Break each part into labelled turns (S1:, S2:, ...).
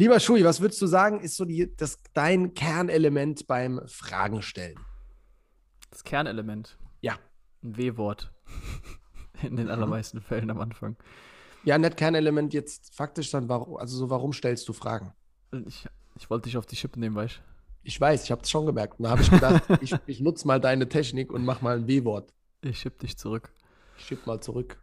S1: Lieber Schui, was würdest du sagen, ist so die, das, dein Kernelement beim Fragen stellen?
S2: Das Kernelement.
S1: Ja.
S2: Ein W-Wort. In den allermeisten Fällen am Anfang.
S1: Ja, nicht Kernelement jetzt faktisch dann, warum, also so, warum stellst du Fragen?
S2: Ich, ich wollte dich auf die Schippe nehmen, weißt du?
S1: Ich weiß, ich habe es schon gemerkt. Und da habe ich gedacht, ich, ich nutze mal deine Technik und mach mal ein W-Wort.
S2: Ich schipp dich zurück.
S1: Ich schipp mal zurück.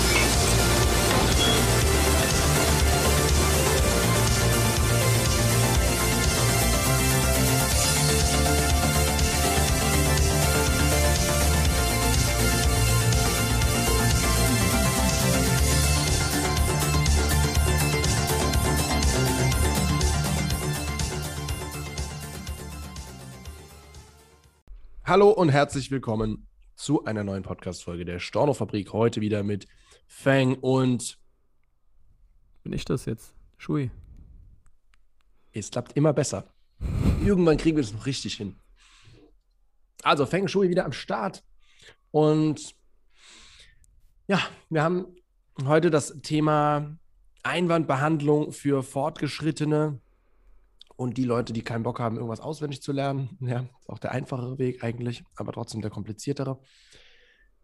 S1: Hallo und herzlich willkommen zu einer neuen Podcast-Folge der Storno-Fabrik. Heute wieder mit Fang und
S2: Bin ich das jetzt? Schui.
S1: es klappt immer besser. Irgendwann kriegen wir es noch richtig hin. Also Feng Shui wieder am Start. Und ja, wir haben heute das Thema Einwandbehandlung für Fortgeschrittene und die Leute, die keinen Bock haben, irgendwas auswendig zu lernen. Ja, ist auch der einfachere Weg eigentlich, aber trotzdem der kompliziertere.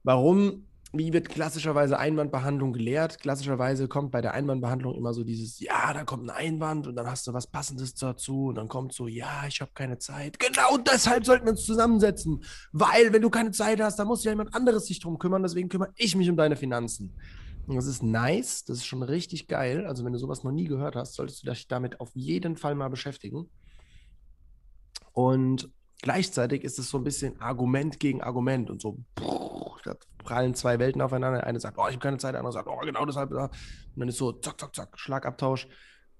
S1: Warum? Wie wird klassischerweise Einwandbehandlung gelehrt? Klassischerweise kommt bei der Einwandbehandlung immer so dieses, ja, da kommt ein Einwand und dann hast du was Passendes dazu und dann kommt so, ja, ich habe keine Zeit. Genau deshalb sollten wir uns zusammensetzen, weil wenn du keine Zeit hast, dann muss ja jemand anderes sich drum kümmern, deswegen kümmere ich mich um deine Finanzen. Das ist nice, das ist schon richtig geil. Also wenn du sowas noch nie gehört hast, solltest du dich damit auf jeden Fall mal beschäftigen. Und gleichzeitig ist es so ein bisschen Argument gegen Argument und so, da prallen zwei Welten aufeinander. Der eine sagt, oh, ich habe keine Zeit, der andere sagt, oh, genau deshalb. Und dann ist so, zack, zack, zack, Schlagabtausch.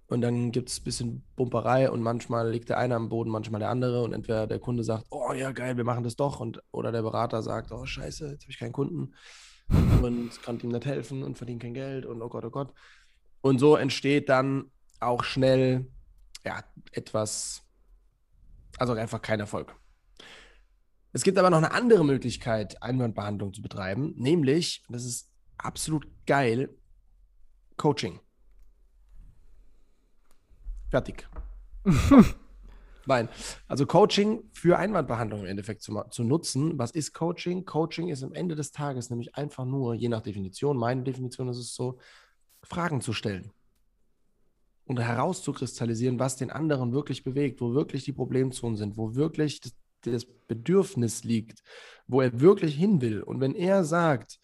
S1: Und dann gibt es ein bisschen Bumperei und manchmal liegt der eine am Boden, manchmal der andere. Und entweder der Kunde sagt, oh ja, geil, wir machen das doch. Und, oder der Berater sagt, oh scheiße, jetzt habe ich keinen Kunden und kann ihm nicht helfen und verdient kein Geld und oh Gott, oh Gott. Und so entsteht dann auch schnell ja, etwas, also einfach kein Erfolg. Es gibt aber noch eine andere Möglichkeit, Einwandbehandlung zu betreiben, nämlich, das ist absolut geil, Coaching. Fertig. Nein, also Coaching für Einwandbehandlung im Endeffekt zu, zu nutzen. Was ist Coaching? Coaching ist am Ende des Tages nämlich einfach nur, je nach Definition, meine Definition ist es so, Fragen zu stellen und herauszukristallisieren, was den anderen wirklich bewegt, wo wirklich die Problemzonen sind, wo wirklich das, das Bedürfnis liegt, wo er wirklich hin will. Und wenn er sagt,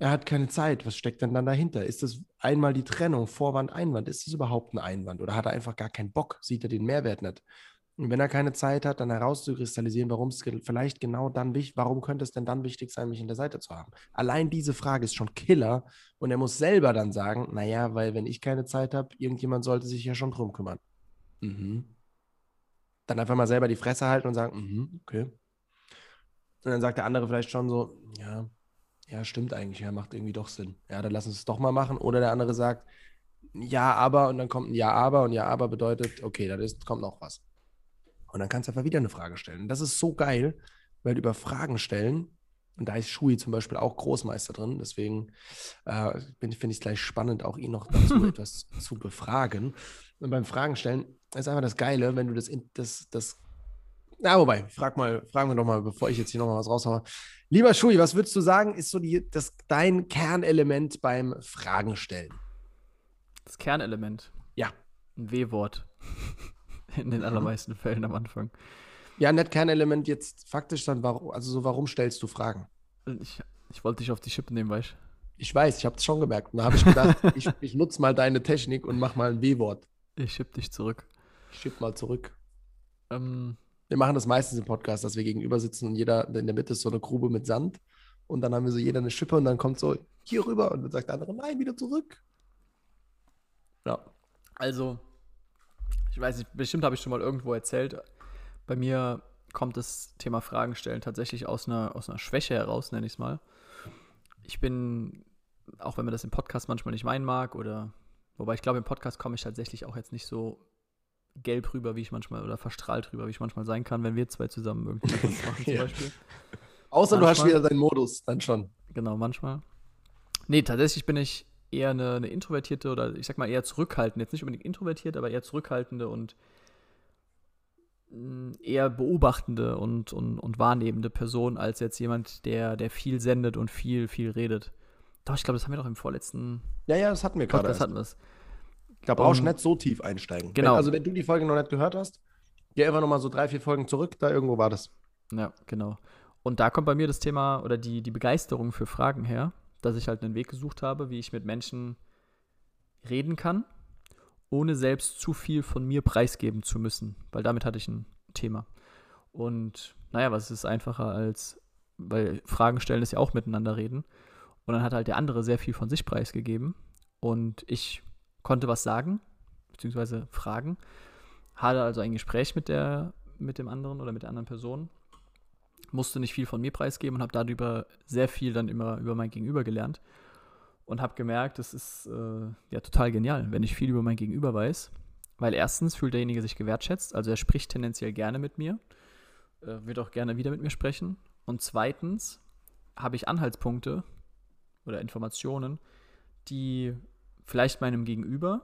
S1: er hat keine Zeit, was steckt denn dann dahinter? Ist das einmal die Trennung, Vorwand, Einwand? Ist das überhaupt ein Einwand oder hat er einfach gar keinen Bock? Sieht er den Mehrwert nicht? Und wenn er keine Zeit hat, dann herauszukristallisieren, warum es vielleicht genau dann wichtig, warum könnte es denn dann wichtig sein, mich in der Seite zu haben? Allein diese Frage ist schon Killer und er muss selber dann sagen, naja, weil wenn ich keine Zeit habe, irgendjemand sollte sich ja schon drum kümmern. Mhm. Dann einfach mal selber die Fresse halten und sagen, mhm, okay. Und dann sagt der andere vielleicht schon so, ja, ja, stimmt eigentlich, ja, macht irgendwie doch Sinn. Ja, dann lass uns es doch mal machen. Oder der andere sagt, ja, aber, und dann kommt ein Ja, aber, und Ja, aber bedeutet, okay, dann ist, kommt noch was. Und dann kannst du einfach wieder eine Frage stellen. Und das ist so geil, weil über Fragen stellen, und da ist Schui zum Beispiel auch Großmeister drin, deswegen äh, finde ich es gleich spannend, auch ihn noch dazu etwas zu befragen. Und beim Fragen stellen ist einfach das Geile, wenn du das, das, das na, wobei, frag mal, fragen wir doch mal, bevor ich jetzt hier nochmal was raushaue. Lieber Schui, was würdest du sagen, ist so die, das, dein Kernelement beim Fragen stellen?
S2: Das Kernelement.
S1: Ja.
S2: Ein W-Wort. In den allermeisten Fällen am Anfang.
S1: Ja, nicht Kernelement jetzt faktisch, dann warum, also so, warum stellst du Fragen?
S2: Ich, ich wollte dich auf die Schippe nehmen, weißt du?
S1: Ich weiß, ich habe es schon gemerkt. Und da habe ich gedacht, ich, ich nutze mal deine Technik und mach mal ein W-Wort.
S2: Ich schipp dich zurück.
S1: Ich schieb mal zurück.
S2: Ähm,
S1: Wir machen das meistens im Podcast, dass wir gegenüber sitzen und jeder in der Mitte ist so eine Grube mit Sand. Und dann haben wir so jeder eine Schippe und dann kommt so hier rüber und dann sagt der andere, nein, wieder zurück. Ja.
S2: Also, ich weiß nicht, bestimmt habe ich schon mal irgendwo erzählt. Bei mir kommt das Thema Fragen stellen tatsächlich aus einer, aus einer Schwäche heraus, nenne ich es mal. Ich bin, auch wenn man das im Podcast manchmal nicht meinen mag, oder wobei ich glaube, im Podcast komme ich tatsächlich auch jetzt nicht so gelb rüber, wie ich manchmal, oder verstrahlt rüber, wie ich manchmal sein kann, wenn wir zwei zusammen irgendwie was machen zum
S1: Ja.
S2: Beispiel.
S1: Außer du hast
S2: Manchmal.
S1: wieder deinen Modus, dann schon.
S2: Genau, manchmal. Nee, tatsächlich bin ich eher eine, eine introvertierte oder ich sag mal eher zurückhaltende, jetzt nicht unbedingt introvertiert, aber eher zurückhaltende und mh, eher beobachtende und, und, und wahrnehmende Person als jetzt jemand, der, der viel sendet und viel, viel redet. Doch, ich glaube, das haben wir doch im vorletzten
S1: Ja, ja, das hatten wir gerade. Erst.
S2: hatten wir es.
S1: Da brauchst du
S2: Und-
S1: nicht so tief einsteigen.
S2: Genau.
S1: Wenn, also, wenn du die Folge noch nicht gehört hast, geh einfach noch mal so drei, vier Folgen zurück, da irgendwo war das.
S2: Ja, genau. Und da kommt bei mir das Thema oder die, die Begeisterung für Fragen her, dass ich halt einen Weg gesucht habe, wie ich mit Menschen reden kann, ohne selbst zu viel von mir preisgeben zu müssen, weil damit hatte ich ein Thema. Und naja, was ist einfacher als, weil Fragen stellen ist ja auch miteinander reden. Und dann hat halt der andere sehr viel von sich preisgegeben und ich konnte was sagen, beziehungsweise fragen, hatte also ein Gespräch mit der, mit dem anderen oder mit der anderen Person musste nicht viel von mir preisgeben und habe darüber sehr viel dann immer über mein Gegenüber gelernt und habe gemerkt, das ist äh, ja total genial, wenn ich viel über mein Gegenüber weiß, weil erstens fühlt derjenige sich gewertschätzt, also er spricht tendenziell gerne mit mir, äh, wird auch gerne wieder mit mir sprechen und zweitens habe ich Anhaltspunkte oder Informationen, die vielleicht meinem Gegenüber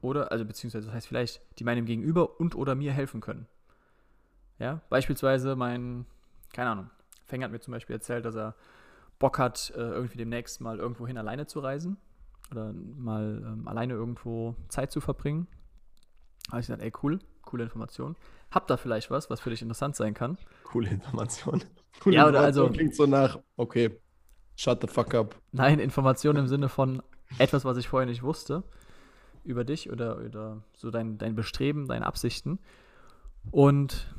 S2: oder, also beziehungsweise das heißt vielleicht, die meinem Gegenüber und oder mir helfen können. Ja, beispielsweise mein, keine Ahnung, Feng hat mir zum Beispiel erzählt, dass er Bock hat, äh, irgendwie demnächst mal irgendwo hin alleine zu reisen oder mal ähm, alleine irgendwo Zeit zu verbringen. Habe ich gesagt, ey, cool, coole Information. Hab da vielleicht was, was für dich interessant sein kann.
S1: Coole Information.
S2: Ja, oder also-
S1: Klingt so nach, okay, shut the fuck up.
S2: Nein, Information im Sinne von etwas, was ich vorher nicht wusste über dich oder, oder so dein, dein Bestreben, deine Absichten. Und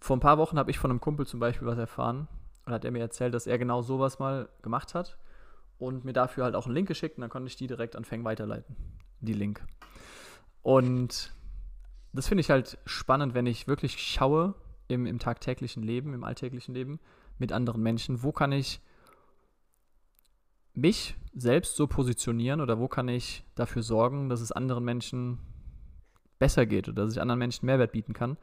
S2: vor ein paar Wochen habe ich von einem Kumpel zum Beispiel was erfahren und hat er mir erzählt, dass er genau sowas mal gemacht hat und mir dafür halt auch einen Link geschickt und dann konnte ich die direkt an Feng weiterleiten, die Link. Und das finde ich halt spannend, wenn ich wirklich schaue im, im tagtäglichen Leben, im alltäglichen Leben mit anderen Menschen, wo kann ich mich selbst so positionieren oder wo kann ich dafür sorgen, dass es anderen Menschen besser geht oder dass ich anderen Menschen Mehrwert bieten kann.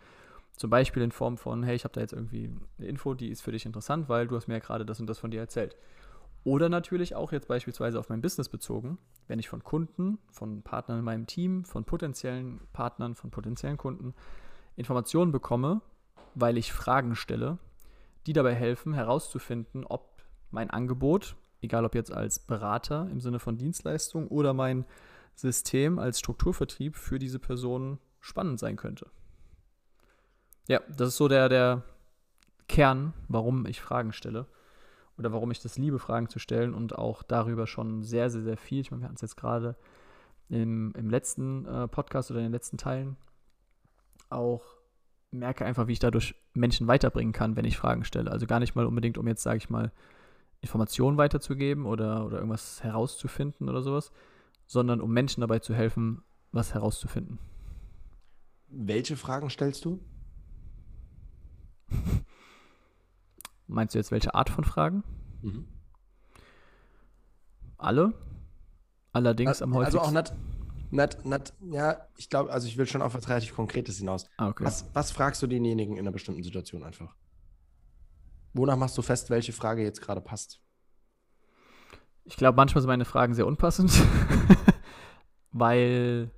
S2: Zum Beispiel in Form von, hey, ich habe da jetzt irgendwie eine Info, die ist für dich interessant, weil du hast mir ja gerade das und das von dir erzählt. Oder natürlich auch jetzt beispielsweise auf mein Business bezogen, wenn ich von Kunden, von Partnern in meinem Team, von potenziellen Partnern, von potenziellen Kunden Informationen bekomme, weil ich Fragen stelle, die dabei helfen herauszufinden, ob mein Angebot, egal ob jetzt als Berater im Sinne von Dienstleistung oder mein System als Strukturvertrieb für diese Person spannend sein könnte. Ja, das ist so der, der Kern, warum ich Fragen stelle oder warum ich das liebe, Fragen zu stellen und auch darüber schon sehr, sehr, sehr viel. Ich meine, wir hatten es jetzt gerade im, im letzten äh, Podcast oder in den letzten Teilen auch merke einfach, wie ich dadurch Menschen weiterbringen kann, wenn ich Fragen stelle. Also gar nicht mal unbedingt, um jetzt, sage ich mal, Informationen weiterzugeben oder, oder irgendwas herauszufinden oder sowas, sondern um Menschen dabei zu helfen, was herauszufinden.
S1: Welche Fragen stellst du?
S2: Meinst du jetzt welche Art von Fragen?
S1: Mhm.
S2: Alle? Allerdings am
S1: also
S2: häufigsten.
S1: auch nicht, nicht, nicht, ja, ich glaube, also ich will schon auf was relativ Konkretes hinaus.
S2: ah, okay.
S1: Was, was fragst du denjenigen in einer bestimmten Situation einfach? Wonach machst du fest, welche Frage jetzt gerade passt?
S2: Ich glaube, manchmal sind meine Fragen sehr unpassend, weil,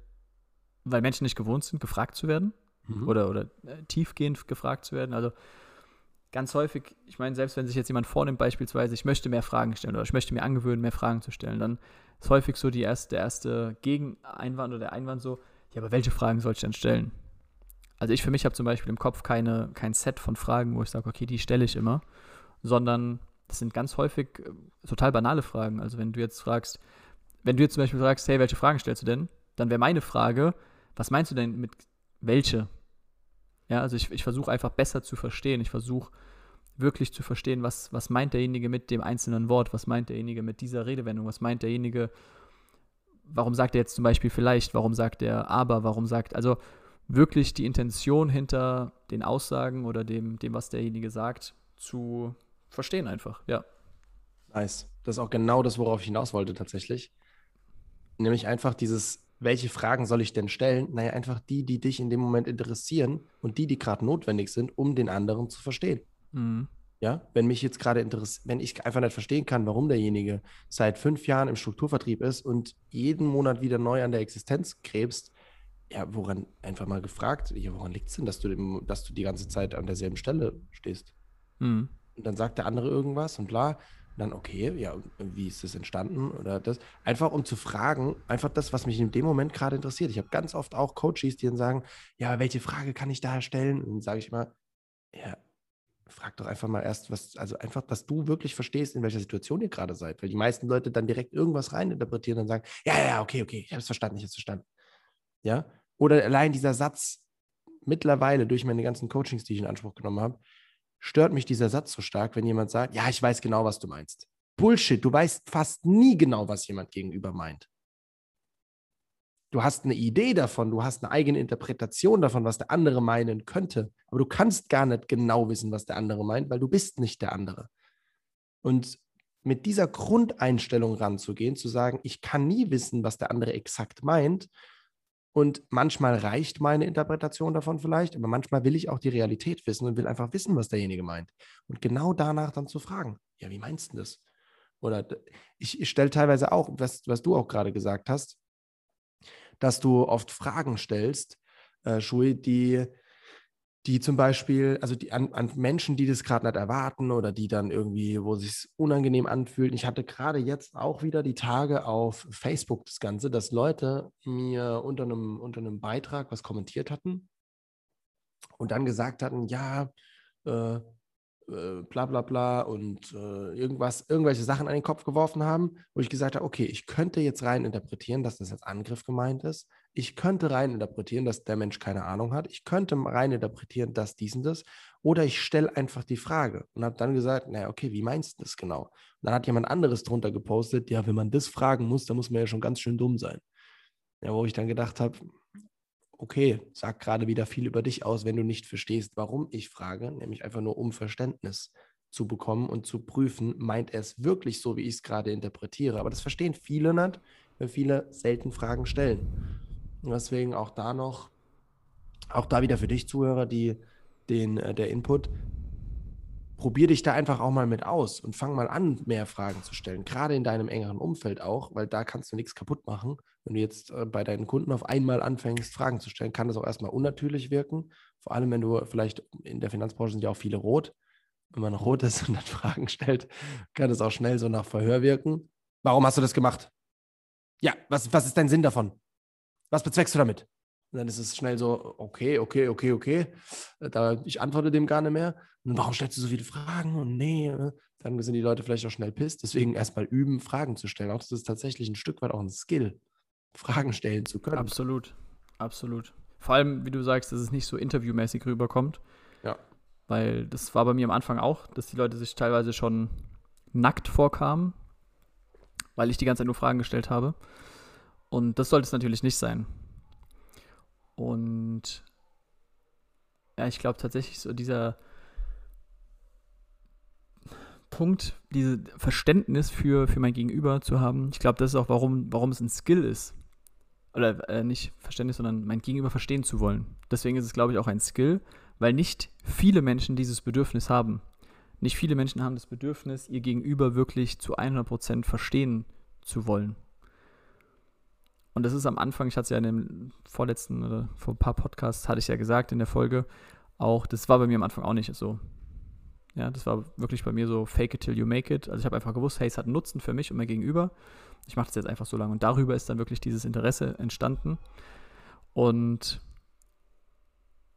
S2: weil Menschen nicht gewohnt sind, gefragt zu werden
S1: Mhm.
S2: oder, oder äh, tiefgehend gefragt zu werden. Also ganz häufig, ich meine, selbst wenn sich jetzt jemand vornimmt, beispielsweise, ich möchte mehr Fragen stellen oder ich möchte mir angewöhnen, mehr Fragen zu stellen, dann ist häufig so die erste, der erste Gegeneinwand oder der Einwand so, ja, aber welche Fragen soll ich denn stellen? Also ich für mich habe zum Beispiel im Kopf keine, kein Set von Fragen, wo ich sage, okay, die stelle ich immer, sondern das sind ganz häufig äh, total banale Fragen. Also wenn du jetzt fragst, wenn du jetzt zum Beispiel fragst, hey, welche Fragen stellst du denn? Dann wäre meine Frage, was meinst du denn mit welche? Ja, also ich, ich versuche einfach besser zu verstehen. Ich versuche wirklich zu verstehen, was, was meint derjenige mit dem einzelnen Wort, was meint derjenige mit dieser Redewendung, was meint derjenige warum sagt er jetzt zum Beispiel vielleicht, warum sagt er aber, warum sagt, also wirklich die Intention hinter den Aussagen oder dem, dem was derjenige sagt, zu verstehen einfach, ja.
S1: Nice. Das ist auch genau das, worauf ich hinaus wollte tatsächlich. Nämlich einfach dieses, welche Fragen soll ich denn stellen? Naja, einfach die, die dich in dem Moment interessieren und die, die gerade notwendig sind, um den anderen zu verstehen.
S2: Mhm.
S1: Ja, wenn mich jetzt gerade interessiert, wenn ich einfach nicht verstehen kann, warum derjenige seit fünf Jahren im Strukturvertrieb ist und jeden Monat wieder neu an der Existenz krebst, ja, woran einfach mal gefragt, ja, woran liegt es denn, dass du, dem, dass du die ganze Zeit an derselben Stelle stehst?
S2: Mhm.
S1: Und dann sagt der andere irgendwas und bla. Dann, okay, ja, wie ist das entstanden? Oder das. Einfach um zu fragen, einfach das, was mich in dem Moment gerade interessiert. Ich habe ganz oft auch Coaches, die dann sagen, ja, welche Frage kann ich da stellen? Und dann sage ich immer, ja, frag doch einfach mal erst, was, also einfach, dass du wirklich verstehst, in welcher Situation ihr gerade seid. Weil die meisten Leute dann direkt irgendwas reininterpretieren und sagen, ja, ja, okay, okay, ich habe es verstanden, ich habe es verstanden. Ja. Oder allein dieser Satz, mittlerweile durch meine ganzen Coachings, die ich in Anspruch genommen habe, stört mich dieser Satz so stark, wenn jemand sagt, ja, ich weiß genau, was du meinst. Bullshit, du weißt fast nie genau, was jemand gegenüber meint. Du hast eine Idee davon, du hast eine eigene Interpretation davon, was der andere meinen könnte, aber du kannst gar nicht genau wissen, was der andere meint, weil du bist nicht der andere. Und mit dieser Grundeinstellung ranzugehen, zu sagen, ich kann nie wissen, was der andere exakt meint, und manchmal reicht meine Interpretation davon vielleicht, aber manchmal will ich auch die Realität wissen und will einfach wissen, was derjenige meint. Und genau danach dann zu fragen, ja, wie meinst du das? Oder ich, ich stelle teilweise auch, was, was du auch gerade gesagt hast, dass du oft Fragen stellst, äh, Shui, die die zum Beispiel, also die, an, an Menschen, die das gerade nicht erwarten oder die dann irgendwie, wo es sich unangenehm anfühlt. Ich hatte gerade jetzt auch wieder die Tage auf Facebook das Ganze, dass Leute mir unter einem, unter einem Beitrag was kommentiert hatten und dann gesagt hatten, ja, äh, äh, bla bla bla und äh, irgendwas, irgendwelche Sachen an den Kopf geworfen haben, wo ich gesagt habe, okay, ich könnte jetzt rein interpretieren, dass das als Angriff gemeint ist. Ich könnte rein interpretieren, dass der Mensch keine Ahnung hat. Ich könnte rein interpretieren, dass dies und das. Oder ich stelle einfach die Frage und habe dann gesagt, naja, okay, wie meinst du das genau? Und dann hat jemand anderes drunter gepostet, ja, wenn man das fragen muss, dann muss man ja schon ganz schön dumm sein. Ja, wo ich dann gedacht habe, okay, sag gerade wieder viel über dich aus, wenn du nicht verstehst, warum ich frage, nämlich einfach nur um Verständnis zu bekommen und zu prüfen, meint er es wirklich so, wie ich es gerade interpretiere. Aber das verstehen viele nicht, weil viele selten Fragen stellen. Deswegen auch da noch, auch da wieder für dich Zuhörer, die den, äh, der Input, probier dich da einfach auch mal mit aus und fang mal an, mehr Fragen zu stellen. Gerade in deinem engeren Umfeld auch, weil da kannst du nichts kaputt machen. Wenn du jetzt äh, bei deinen Kunden auf einmal anfängst, Fragen zu stellen, kann das auch erstmal unnatürlich wirken. Vor allem, wenn du vielleicht in der Finanzbranche sind ja auch viele rot. Wenn man rot ist und dann Fragen stellt, kann das auch schnell so nach Verhör wirken. Warum hast du das gemacht? Ja, was, was ist dein Sinn davon? Was bezweckst du damit? Und dann ist es schnell so, okay, okay, okay, okay. Da, ich antworte dem gar nicht mehr. Und warum stellst du so viele Fragen? Und nee, äh, dann sind die Leute vielleicht auch schnell pisst. Deswegen erstmal üben, Fragen zu stellen. Auch das ist tatsächlich ein Stück weit auch ein Skill, Fragen stellen zu können.
S2: Absolut, absolut. Vor allem, wie du sagst, dass es nicht so interviewmäßig rüberkommt.
S1: Ja.
S2: Weil das war bei mir am Anfang auch, dass die Leute sich teilweise schon nackt vorkamen, weil ich die ganze Zeit nur Fragen gestellt habe. Und das sollte es natürlich nicht sein. Und ja, ich glaube tatsächlich so dieser Punkt, dieses Verständnis für, für mein Gegenüber zu haben, ich glaube, das ist auch, warum, warum es ein Skill ist. Oder äh, nicht Verständnis, sondern mein Gegenüber verstehen zu wollen. Deswegen ist es, glaube ich, auch ein Skill, weil nicht viele Menschen dieses Bedürfnis haben. Nicht viele Menschen haben das Bedürfnis, ihr Gegenüber wirklich zu 100% verstehen zu wollen. Und das ist am Anfang, ich hatte es ja in dem vorletzten oder vor ein paar Podcasts, hatte ich ja gesagt in der Folge, auch, das war bei mir am Anfang auch nicht so. Ja, das war wirklich bei mir so fake it till you make it. Also ich habe einfach gewusst, hey, es hat einen Nutzen für mich und mein Gegenüber. Ich mache das jetzt einfach so lange. Und darüber ist dann wirklich dieses Interesse entstanden. Und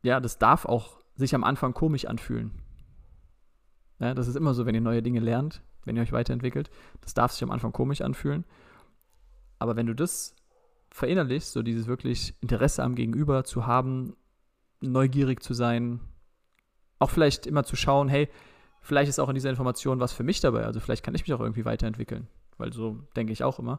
S2: ja, das darf auch sich am Anfang komisch anfühlen. Ja, das ist immer so, wenn ihr neue Dinge lernt, wenn ihr euch weiterentwickelt. Das darf sich am Anfang komisch anfühlen. Aber wenn du das verinnerlichst, so dieses wirklich Interesse am Gegenüber zu haben, neugierig zu sein, auch vielleicht immer zu schauen, hey, vielleicht ist auch in dieser Information was für mich dabei, also vielleicht kann ich mich auch irgendwie weiterentwickeln, weil so denke ich auch immer.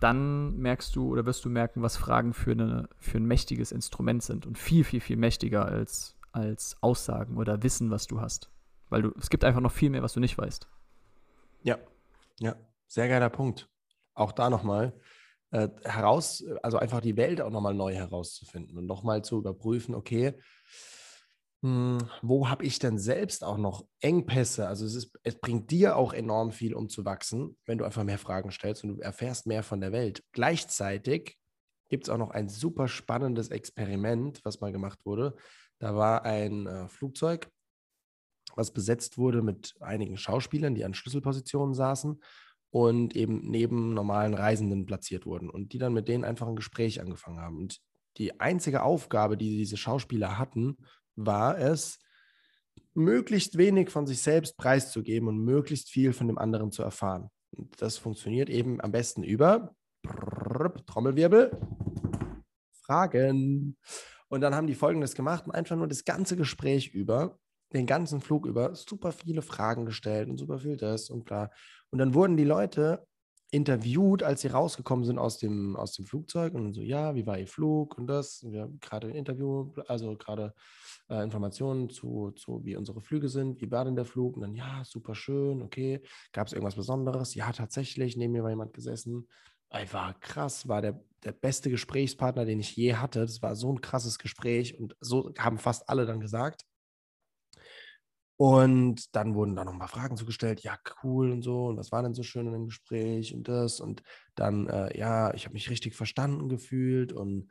S2: dann merkst du oder wirst du merken, was Fragen für, eine, für ein mächtiges Instrument sind und viel, viel, viel mächtiger als, als Aussagen oder Wissen, was du hast. Weil du, es gibt einfach noch viel mehr, was du nicht weißt.
S1: Ja, ja, sehr geiler Punkt. Auch da nochmal äh, heraus, also einfach die Welt auch nochmal neu herauszufinden und nochmal zu überprüfen, okay, hm, wo habe ich denn selbst auch noch Engpässe? Also es, ist, es bringt dir auch enorm viel, um zu wachsen, wenn du einfach mehr Fragen stellst und du erfährst mehr von der Welt. Gleichzeitig gibt es auch noch ein super spannendes Experiment, was mal gemacht wurde. Da war ein äh, Flugzeug, was besetzt wurde mit einigen Schauspielern, die an Schlüsselpositionen saßen und eben neben normalen Reisenden platziert wurden und die dann mit denen einfach ein Gespräch angefangen haben. Und die einzige Aufgabe, die diese Schauspieler hatten, war es, möglichst wenig von sich selbst preiszugeben und möglichst viel von dem anderen zu erfahren. Und das funktioniert eben am besten über Trommelwirbel, Fragen. Und dann haben die Folgendes gemacht und einfach nur das ganze Gespräch über, den ganzen Flug über, super viele Fragen gestellt und super viel das und bla. Und dann wurden die Leute interviewt, als sie rausgekommen sind aus dem, aus dem Flugzeug und so, ja, wie war ihr Flug und das. Wir haben gerade ein Interview, also gerade äh, Informationen zu, zu, wie unsere Flüge sind, wie war denn der Flug? Und dann, ja, super schön, okay. Gab es irgendwas Besonderes? Ja, tatsächlich, neben mir war jemand gesessen. Ey, war krass, war der, der beste Gesprächspartner, den ich je hatte. Das war so ein krasses Gespräch und so haben fast alle dann gesagt. Und dann wurden da nochmal Fragen zugestellt, ja, cool und so, und was war denn so schön in dem Gespräch und das. Und dann, äh, ja, ich habe mich richtig verstanden gefühlt und,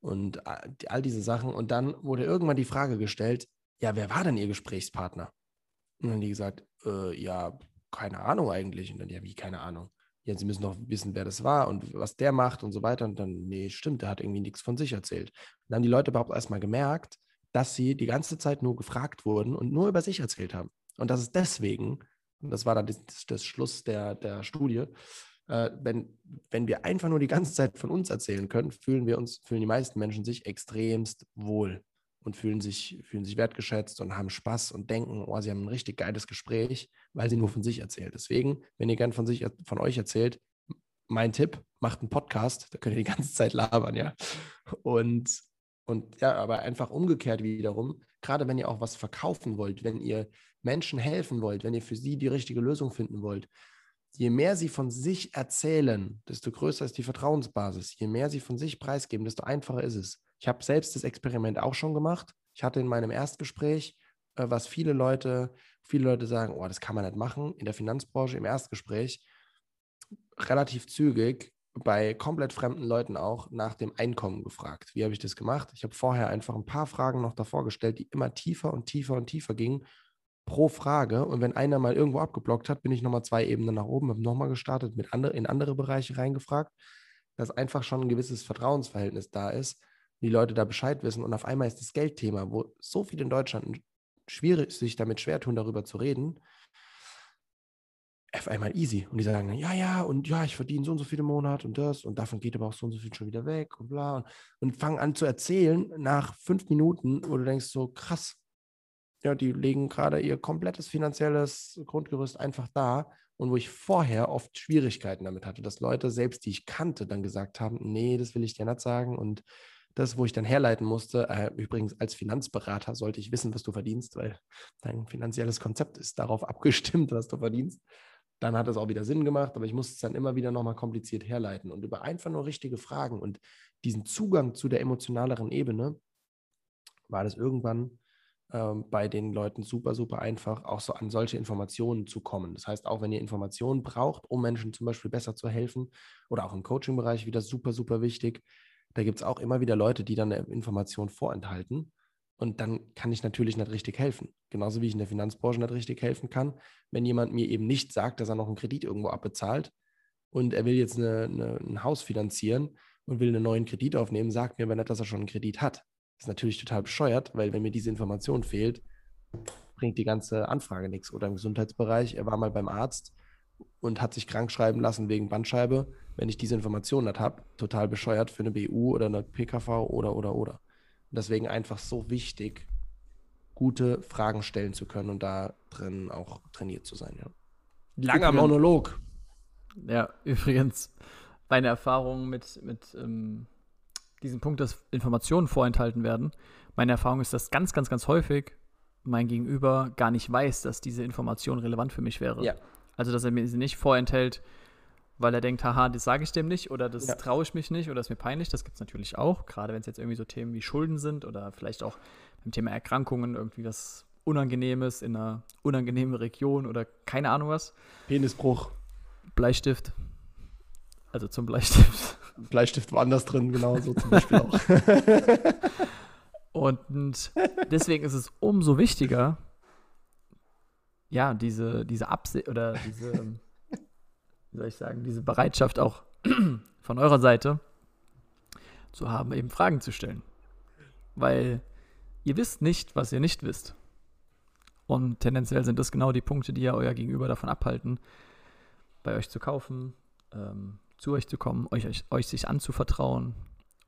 S1: und all diese Sachen. Und dann wurde irgendwann die Frage gestellt, ja, wer war denn Ihr Gesprächspartner? Und dann die gesagt, äh, ja, keine Ahnung eigentlich. Und dann, ja, wie, keine Ahnung. Ja, Sie müssen doch wissen, wer das war und was der macht und so weiter. Und dann, nee, stimmt, der hat irgendwie nichts von sich erzählt. Und dann haben die Leute überhaupt erstmal gemerkt, dass sie die ganze Zeit nur gefragt wurden und nur über sich erzählt haben. Und das ist deswegen, und das war dann das, das Schluss der, der Studie, äh, wenn, wenn wir einfach nur die ganze Zeit von uns erzählen können, fühlen wir uns, fühlen die meisten Menschen sich extremst wohl und fühlen sich, fühlen sich wertgeschätzt und haben Spaß und denken, oh, sie haben ein richtig geiles Gespräch, weil sie nur von sich erzählt. Deswegen, wenn ihr gern von sich, von euch erzählt, mein Tipp, macht einen Podcast, da könnt ihr die ganze Zeit labern, ja. Und und ja, aber einfach umgekehrt wiederum, gerade wenn ihr auch was verkaufen wollt, wenn ihr Menschen helfen wollt, wenn ihr für sie die richtige Lösung finden wollt, je mehr sie von sich erzählen, desto größer ist die Vertrauensbasis. Je mehr sie von sich preisgeben, desto einfacher ist es. Ich habe selbst das Experiment auch schon gemacht. Ich hatte in meinem Erstgespräch, äh, was viele Leute, viele Leute sagen, oh, das kann man nicht machen, in der Finanzbranche im Erstgespräch relativ zügig bei komplett fremden Leuten auch nach dem Einkommen gefragt. Wie habe ich das gemacht? Ich habe vorher einfach ein paar Fragen noch davor gestellt, die immer tiefer und tiefer und tiefer gingen pro Frage. Und wenn einer mal irgendwo abgeblockt hat, bin ich nochmal zwei Ebenen nach oben, habe nochmal gestartet, mit andere, in andere Bereiche reingefragt, dass einfach schon ein gewisses Vertrauensverhältnis da ist, die Leute da Bescheid wissen. Und auf einmal ist das Geldthema, wo so viele in Deutschland schwierig sich damit schwer tun, darüber zu reden, auf einmal easy. Und die sagen ja, ja, und ja, ich verdiene so und so viel im Monat und das und davon geht aber auch so und so viel schon wieder weg und bla. Und, und fangen an zu erzählen nach fünf Minuten, wo du denkst, so krass, ja, die legen gerade ihr komplettes finanzielles Grundgerüst einfach da. Und wo ich vorher oft Schwierigkeiten damit hatte, dass Leute, selbst die ich kannte, dann gesagt haben, nee, das will ich dir nicht sagen. Und das, wo ich dann herleiten musste, äh, übrigens als Finanzberater sollte ich wissen, was du verdienst, weil dein finanzielles Konzept ist darauf abgestimmt, was du verdienst dann hat es auch wieder Sinn gemacht, aber ich musste es dann immer wieder nochmal kompliziert herleiten. Und über einfach nur richtige Fragen und diesen Zugang zu der emotionaleren Ebene war das irgendwann ähm, bei den Leuten super, super einfach, auch so an solche Informationen zu kommen. Das heißt, auch wenn ihr Informationen braucht, um Menschen zum Beispiel besser zu helfen oder auch im Coaching-Bereich wieder super, super wichtig, da gibt es auch immer wieder Leute, die dann eine Information vorenthalten und dann kann ich natürlich nicht richtig helfen. Genauso wie ich in der Finanzbranche nicht richtig helfen kann, wenn jemand mir eben nicht sagt, dass er noch einen Kredit irgendwo abbezahlt und er will jetzt eine, eine, ein Haus finanzieren und will einen neuen Kredit aufnehmen, sagt mir aber nicht, dass er schon einen Kredit hat. Das ist natürlich total bescheuert, weil wenn mir diese Information fehlt, bringt die ganze Anfrage nichts. Oder im Gesundheitsbereich, er war mal beim Arzt und hat sich krank schreiben lassen wegen Bandscheibe. Wenn ich diese Information nicht habe, total bescheuert für eine BU oder eine PKV oder, oder, oder. Und deswegen einfach so wichtig, gute Fragen stellen zu können und da drin auch trainiert zu sein. Ja. Langer übrigens, Monolog.
S2: Ja, übrigens, meine Erfahrung mit, mit ähm, diesem Punkt, dass Informationen vorenthalten werden, meine Erfahrung ist, dass ganz, ganz, ganz häufig mein Gegenüber gar nicht weiß, dass diese Information relevant für mich wäre.
S1: Ja.
S2: Also, dass er mir sie nicht vorenthält, weil er denkt, haha, das sage ich dem nicht oder das
S1: Ja.
S2: traue ich mich nicht oder ist mir peinlich. Das gibt es natürlich auch, gerade wenn es jetzt irgendwie so Themen wie Schulden sind oder vielleicht auch beim Thema Erkrankungen irgendwie was Unangenehmes in einer unangenehmen Region oder keine Ahnung was.
S1: Penisbruch,
S2: Bleistift. Also zum Bleistift.
S1: Bleistift woanders drin, genau so zum Beispiel auch.
S2: Und deswegen ist es umso wichtiger, ja, diese, diese Absicht oder diese, wie soll ich sagen, diese Bereitschaft auch von eurer Seite zu haben, eben Fragen zu stellen. Weil ihr wisst nicht, was ihr nicht wisst. Und tendenziell sind das genau die Punkte, die ja euer Gegenüber davon abhalten, bei euch zu kaufen, ähm, zu euch zu kommen, euch, euch, euch sich anzuvertrauen.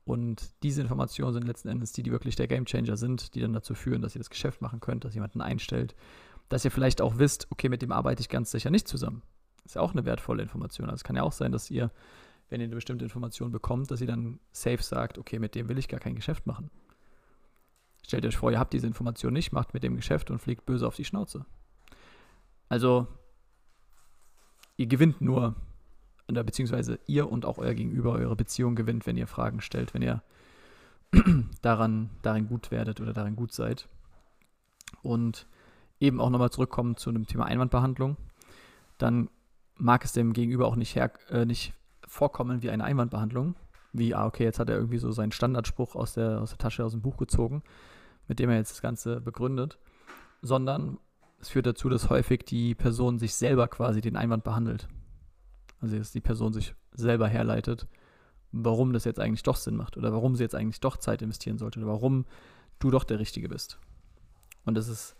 S2: Und diese Informationen sind letzten Endes die, die wirklich der Gamechanger sind, die dann dazu führen, dass ihr das Geschäft machen könnt, dass jemanden einstellt, dass ihr vielleicht auch wisst, okay, mit dem arbeite ich ganz sicher nicht zusammen. Ist ja auch eine wertvolle Information. Also es kann ja auch sein, dass ihr, wenn ihr eine bestimmte Information bekommt, dass ihr dann safe sagt, okay, mit dem will ich gar kein Geschäft machen. Stellt euch vor, ihr habt diese Information nicht, macht mit dem Geschäft und fliegt böse auf die Schnauze. Also, ihr gewinnt nur, beziehungsweise ihr und auch euer Gegenüber, eure Beziehung gewinnt, wenn ihr Fragen stellt, wenn ihr daran, darin gut werdet oder darin gut seid. Und eben auch nochmal zurückkommen zu dem Thema Einwandbehandlung, dann mag es dem Gegenüber auch nicht, her, äh, nicht vorkommen wie eine Einwandbehandlung. Wie, ah, okay, jetzt hat er irgendwie so seinen Standardspruch aus der, aus der Tasche, aus dem Buch gezogen, mit dem er jetzt das Ganze begründet, sondern es führt dazu, dass häufig die Person sich selber quasi den Einwand behandelt. Also dass die Person sich selber herleitet, warum das jetzt eigentlich doch Sinn macht oder warum sie jetzt eigentlich doch Zeit investieren sollte oder warum du doch der Richtige bist. Und das ist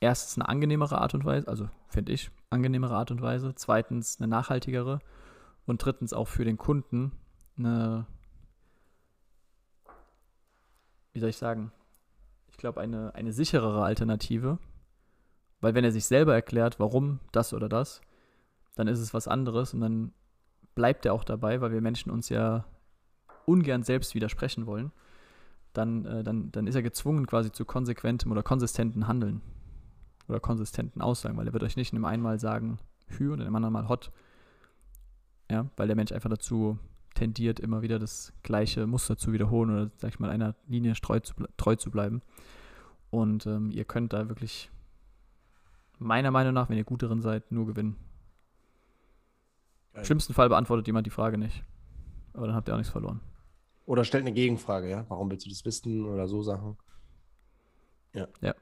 S2: erstens eine angenehmere Art und Weise, also finde ich, angenehmere Art und Weise, zweitens eine nachhaltigere. Und drittens auch für den Kunden eine, wie soll ich sagen, ich glaube eine, eine sicherere Alternative, weil wenn er sich selber erklärt, warum das oder das, dann ist es was anderes und dann bleibt er auch dabei, weil wir Menschen uns ja ungern selbst widersprechen wollen. Dann, äh, dann, dann ist er gezwungen quasi zu konsequentem oder konsistenten Handeln oder konsistenten Aussagen, weil er wird euch nicht in dem einen Mal sagen Hü und in dem anderen Mal Hot. Ja, weil der Mensch einfach dazu tendiert, immer wieder das gleiche Muster zu wiederholen oder, sag ich mal, einer Linie treu zu, treu zu bleiben. Und ähm, ihr könnt da wirklich, meiner Meinung nach, wenn ihr gut darin seid, nur gewinnen. Im schlimmsten Fall beantwortet jemand die Frage nicht. Aber dann habt ihr auch nichts verloren.
S1: Oder stellt eine Gegenfrage, ja? Warum willst du das wissen oder so Sachen? Ja.
S2: Ja.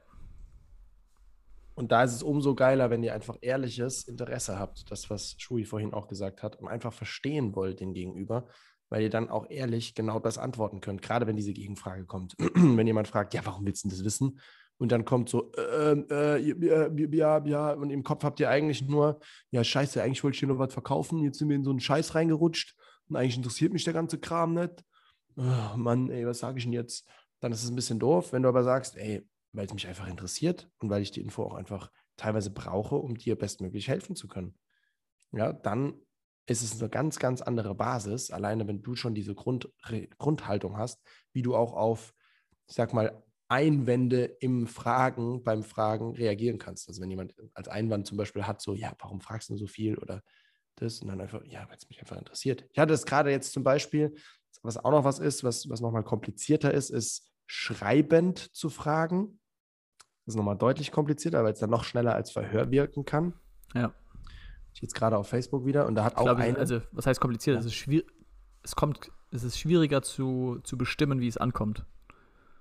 S1: Und da ist es umso geiler, wenn ihr einfach ehrliches Interesse habt, das, was Shui vorhin auch gesagt hat, und einfach verstehen wollt den Gegenüber, weil ihr dann auch ehrlich genau das antworten könnt, gerade wenn diese Gegenfrage kommt. wenn jemand fragt, ja, warum willst du das wissen? Und dann kommt so, ähm, äh, ja, ja, ja, und im Kopf habt ihr eigentlich nur, ja, scheiße, eigentlich wollte ich hier nur was verkaufen, jetzt sind wir in so einen Scheiß reingerutscht und eigentlich interessiert mich der ganze Kram nicht. Oh, Mann, ey, was sage ich denn jetzt? Dann ist es ein bisschen doof, wenn du aber sagst, ey, weil es mich einfach interessiert und weil ich die Info auch einfach teilweise brauche, um dir bestmöglich helfen zu können. Ja, dann ist es eine ganz, ganz andere Basis, alleine wenn du schon diese Grund, Grundhaltung hast, wie du auch auf, ich sag mal, Einwände im Fragen, beim Fragen reagieren kannst. Also wenn jemand als Einwand zum Beispiel hat, so, ja, warum fragst du so viel oder das und dann einfach, ja, weil es mich einfach interessiert. Ich hatte es gerade jetzt zum Beispiel, was auch noch was ist, was, was nochmal komplizierter ist, ist schreibend zu fragen. Das ist nochmal deutlich komplizierter, weil es dann noch schneller als Verhör wirken kann.
S2: Ja.
S1: Ich jetzt gerade auf Facebook wieder und da hat
S2: Ich
S1: auch
S2: glaube,
S1: eine.
S2: also, was heißt kompliziert?
S1: Ja.
S2: Es, ist es, kommt, es ist schwieriger zu, zu bestimmen, wie es ankommt.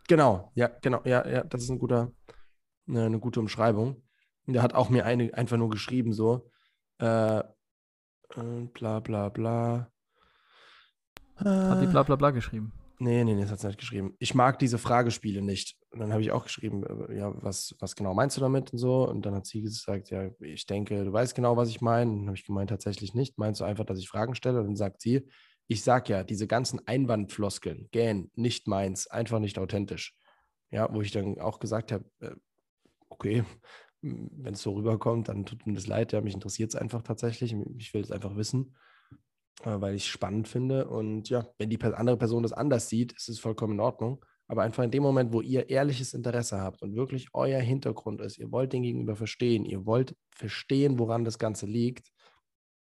S1: Genau, ja, genau, ja, ja, das ist ein guter, eine, eine gute Umschreibung. Und der hat auch mir eine einfach nur geschrieben, so, äh, äh, bla bla bla.
S2: Hat die
S1: Äh,
S2: bla bla bla geschrieben.
S1: Nee, nee, nee, das hat sie nicht geschrieben. Ich mag diese Fragespiele nicht. Und dann habe ich auch geschrieben, äh, ja, was, was genau meinst du damit und so. Und dann hat sie gesagt, ja, ich denke, du weißt genau, was ich meine. Und dann habe ich gemeint, tatsächlich nicht. Meinst du einfach, dass ich Fragen stelle? Und dann sagt sie, ich sag ja, diese ganzen Einwandfloskeln, gähn, nicht meins, einfach nicht authentisch. Ja, wo ich dann auch gesagt habe, äh, okay, wenn es so rüberkommt, dann tut mir das leid, ja, mich interessiert es einfach tatsächlich. Ich will es einfach wissen. Äh, weil ich es spannend finde. Und ja, wenn die andere Person das anders sieht, ist es vollkommen in Ordnung. Aber einfach in dem Moment, wo ihr ehrliches Interesse habt und wirklich euer Hintergrund ist, ihr wollt den Gegenüber verstehen, ihr wollt verstehen, woran das Ganze liegt,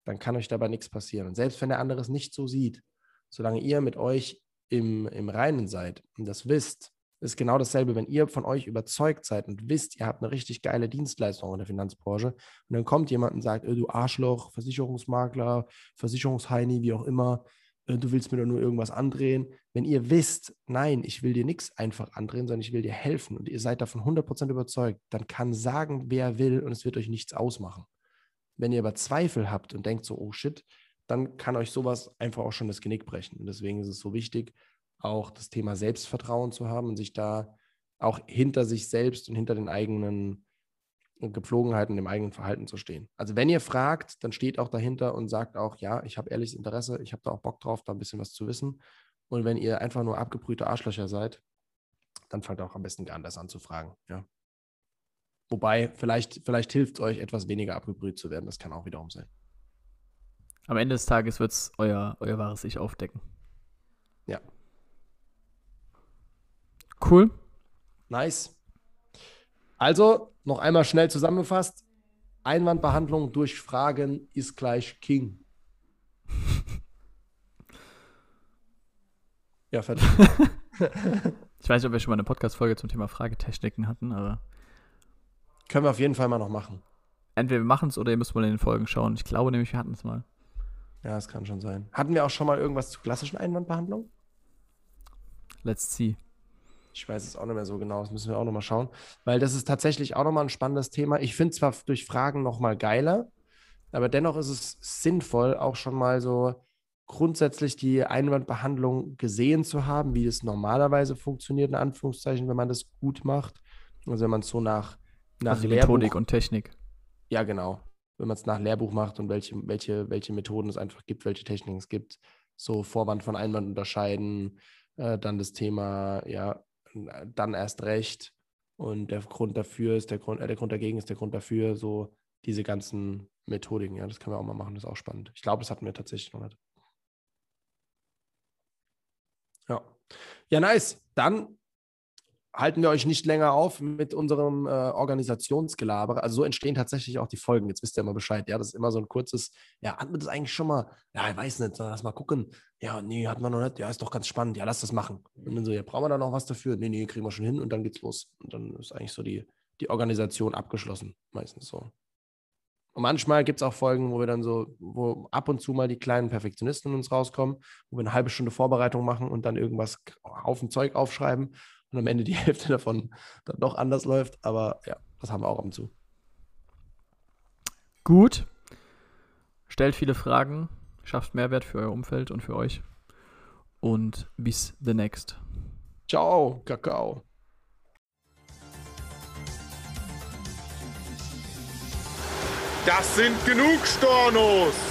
S1: dann kann euch dabei nichts passieren. Und selbst wenn der andere es nicht so sieht, solange ihr mit euch im, im Reinen seid und das wisst, ist genau dasselbe, wenn ihr von euch überzeugt seid und wisst, ihr habt eine richtig geile Dienstleistung in der Finanzbranche und dann kommt jemand und sagt, du Arschloch, Versicherungsmakler, Versicherungsheini, wie auch immer, äh, du willst mir doch nur irgendwas andrehen. Wenn ihr wisst, nein, ich will dir nichts einfach andrehen, sondern ich will dir helfen und ihr seid davon 100% überzeugt, dann kann sagen, wer will und es wird euch nichts ausmachen. Wenn ihr aber Zweifel habt und denkt so, oh shit, dann kann euch sowas einfach auch schon das Genick brechen. Und deswegen ist es so wichtig, auch das Thema Selbstvertrauen zu haben und sich da auch hinter sich selbst und hinter den eigenen Gepflogenheiten, dem eigenen Verhalten zu stehen. Also wenn ihr fragt, dann steht auch dahinter und sagt auch, ja, ich habe ehrliches Interesse, ich habe da auch Bock drauf, da ein bisschen was zu wissen. Und wenn ihr einfach nur abgebrühte Arschlöcher seid, dann fangt auch am besten gar anders an zu fragen. Ja. Wobei, vielleicht, vielleicht hilft es euch, etwas weniger abgebrüht zu werden. Das kann auch wiederum sein.
S2: Am Ende des Tages wird es euer, euer wahres Ich aufdecken.
S1: Ja.
S2: Cool.
S1: Nice. Also, noch einmal schnell zusammengefasst. Einwandbehandlung durch Fragen ist gleich King. ja, fertig.
S2: ich weiß nicht, ob wir schon mal eine Podcast-Folge zum Thema Fragetechniken hatten, aber.
S1: Können wir auf jeden Fall mal noch machen.
S2: Entweder wir machen es oder ihr müsst mal in den Folgen schauen. Ich glaube nämlich, wir hatten es mal.
S1: Ja, das kann schon sein. Hatten wir auch schon mal irgendwas zu klassischen Einwandbehandlung?
S2: Let's see.
S1: Ich weiß es auch nicht mehr so genau, das müssen wir auch nochmal schauen, weil das ist tatsächlich auch nochmal ein spannendes Thema. Ich finde zwar durch Fragen nochmal geiler, aber dennoch ist es sinnvoll, auch schon mal so grundsätzlich die Einwandbehandlung gesehen zu haben, wie es normalerweise funktioniert, in Anführungszeichen, wenn man das gut macht. Also wenn man es so nach, nach
S2: also Methodik und Technik.
S1: Ja, genau. Wenn man es nach Lehrbuch macht und welche, welche, welche Methoden es einfach gibt, welche Techniken es gibt, so Vorwand von Einwand unterscheiden, äh, dann das Thema, ja, dann erst recht. Und der Grund dafür ist der Grund, äh, der Grund dagegen ist der Grund dafür, so diese ganzen Methodiken. Ja, das können wir auch mal machen, das ist auch spannend. Ich glaube, das hatten wir tatsächlich noch nicht. Ja. Ja, nice. Dann halten wir euch nicht länger auf mit unserem äh, Organisationsgelaber. Also so entstehen tatsächlich auch die Folgen. Jetzt wisst ihr mal Bescheid. Ja, das ist immer so ein kurzes, ja, hatten wir das eigentlich schon mal? Ja, ich weiß nicht, lass mal gucken. Ja, nee, hatten wir noch nicht. Ja, ist doch ganz spannend. Ja, lass das machen. Und dann so, ja, brauchen wir da noch was dafür? Nee, nee, kriegen wir schon hin und dann geht's los. Und dann ist eigentlich so die, die Organisation abgeschlossen. Meistens so. Und manchmal gibt es auch Folgen, wo wir dann so, wo ab und zu mal die kleinen Perfektionisten in uns rauskommen, wo wir eine halbe Stunde Vorbereitung machen und dann irgendwas auf dem Zeug aufschreiben und am Ende die Hälfte davon dann doch anders läuft. Aber ja, das haben wir auch ab und zu.
S2: Gut. Stellt viele Fragen, schafft Mehrwert für euer Umfeld und für euch. Und bis the next.
S1: Ciao, Kakao.
S3: Das sind genug Stornos!